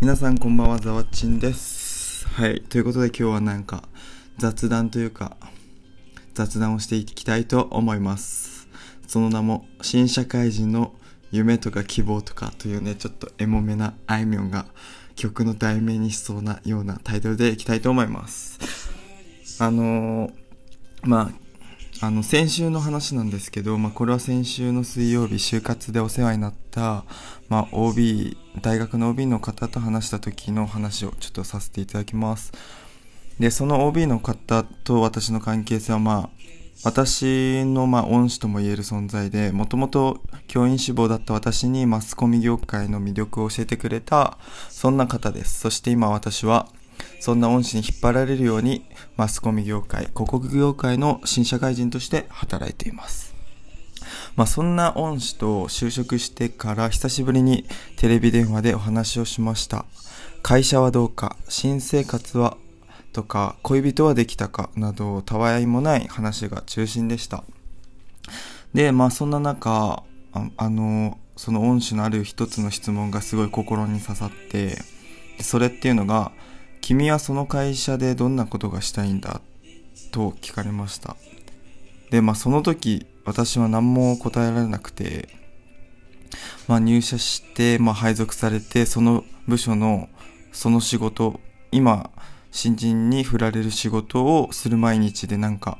皆さんこんばんは、ざわちんです。はい。ということで今日はなんか雑談というか雑談をしていきたいと思います。その名も新社会人の夢とか希望とかというね、ちょっとエモめなあいみょんが曲の題名にしそうなようなタイトルでいきたいと思います。あのーまあ、あの、先週の話なんですけど、まあ、これは先週の水曜日、就活でお世話になった、まあ、OB、大学の OB の方と話した時の話をちょっとさせていただきます。で、その OB の方と私の関係性は、まあ、私の、まあ、恩師とも言える存在で、もともと教員志望だった私にマスコミ業界の魅力を教えてくれた、そんな方です。そして今私は、そんな恩師に引っ張られるように、マスコミ業界、広告業界の新社会人として働いています。まあそんな恩師と就職してから久しぶりにテレビ電話でお話をしました。会社はどうか、新生活はとか、恋人はできたかなど、たわいもない話が中心でした。で、まあそんな中、ああの、その恩師のある一つの質問がすごい心に刺さって、それっていうのが、君はその会社でどんなことがしたいんだと聞かれました。で、まあその時、私は何も答えられなくて、まあ入社して、まあ配属されて、その部署のその仕事、今、新人に振られる仕事をする毎日でなんか、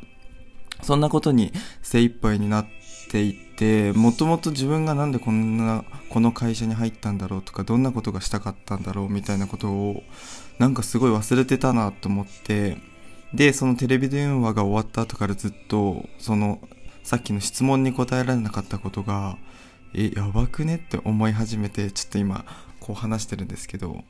そんなことに精一杯になっていて、もともと自分がなんでこんな、この会社に入ったんだろうとか、どんなことがしたかったんだろうみたいなことを、なんかすごい忘れてたなと思って、で、そのテレビ電話が終わった後からずっと、その、さっきの質問に答えられなかったことが、え、やばくねって思い始めて、ちょっと今、こう話してるんですけど、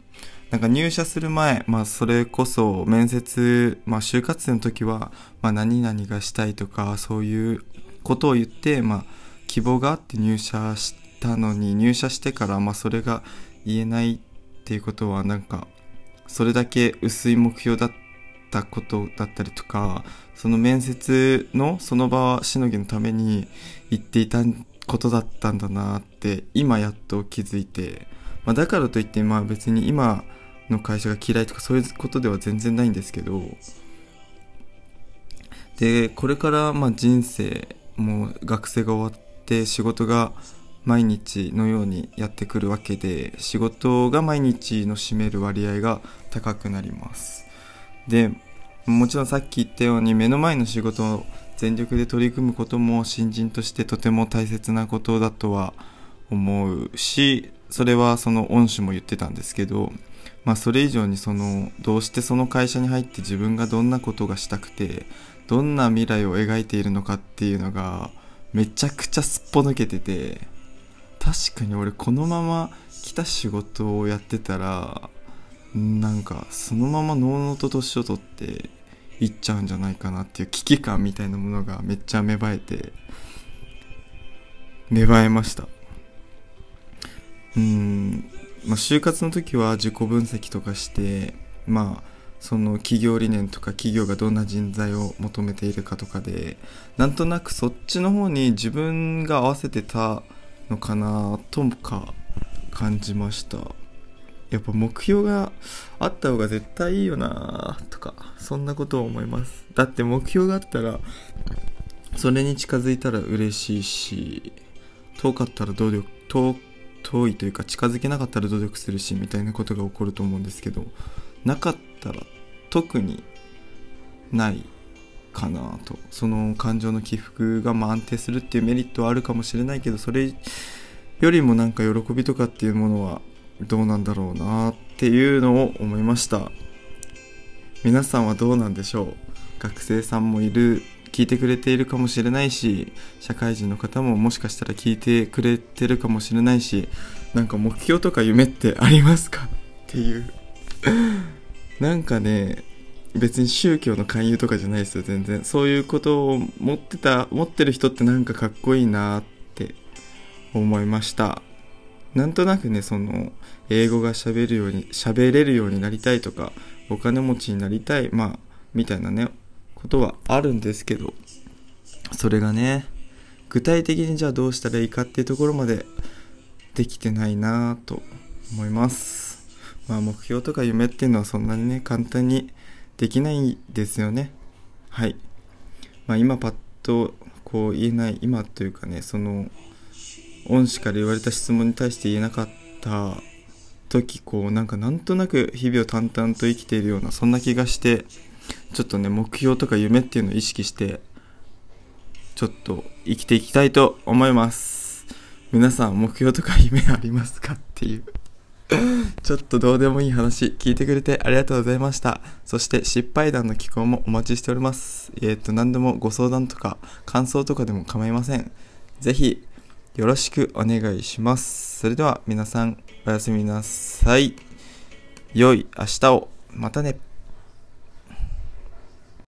なんか入社する前、まあそれこそ面接、まあ就活生の時は、まあ何々がしたいとか、そういうことを言って、まあ希望があって入社したのに、入社してから、まあそれが言えないっていうことは、なんか、それだけ薄い目標だったことだったりとか、その面接のその場しのぎのために言っていたことだったんだなって、今やっと気づいて、まあだからといって、まあ別に今の会社が嫌いとかそういうことでは全然ないんですけど、で、これからまあ人生、もう学生が終わって仕事が毎日のようにやってくるわけで仕事が毎日の占める割合が高くなります。でもちろんさっき言ったように目の前の仕事を全力で取り組むことも新人としてとても大切なことだとは思うしそれはその恩師も言ってたんですけどまあそれ以上にそのどうしてその会社に入って自分がどんなことがしたくてどんな未来を描いているのかっていうのがめちゃくちゃすっぽ抜けてて確かに俺このまま来た仕事をやってたらなんかそのままのうのうと年を取っていっちゃうんじゃないかなっていう危機感みたいなものがめっちゃ芽生えて芽生えました。うん。まあ就活の時は自己分析とかしてまあその企業理念とか企業がどんな人材を求めているかとかでなんとなくそっちの方に自分が合わせてたのかなとか感じました。やっぱ目標があった方が絶対いいよなとかそんなことを思います。だって目標があったらそれに近づいたら嬉しいし遠かったら努力遠遠いというか近づけなかったら努力するしみたいなことが起こると思うんですけどなかったら特にないかなと。その感情の起伏がま安定するっていうメリットはあるかもしれないけどそれよりもなんか喜びとかっていうものはどうなんだろうなっていうのを思いました。皆さんはどうなんでしょう？学生さんもいる聞いてくれているかもしれないし社会人の方ももしかしたら聞いてくれてるかもしれないしなんか目標とか夢ってありますか？っていう。なんかね別に宗教の勧誘とかじゃないですよ全然。そういうことを持ってた持ってる人ってなんかかっこいいなって思いました。なんとなくねその英語が喋るように喋れるようになりたいとかお金持ちになりたいまあみたいなねことはあるんですけどそれがね具体的にじゃあどうしたらいいかっていうところまでできてないなと思います。まあ目標とか夢っていうのはそんなにね簡単にできないですよね。はい。まあ今パッとこう言えない今というかねその恩師から言われた質問に対して言えなかった時こうなんかなんとなく日々を淡々と生きているようなそんな気がしてちょっとね目標とか夢っていうのを意識してちょっと生きていきたいと思います。皆さん目標とか夢ありますかっていう。ちょっとどうでもいい話聞いてくれてありがとうございました。そして失敗談の寄稿もお待ちしております。えっ、ー、と何でもご相談とか感想とかでも構いません。ぜひよろしくお願いします。それでは皆さんおやすみなさい。良い明日を。またね。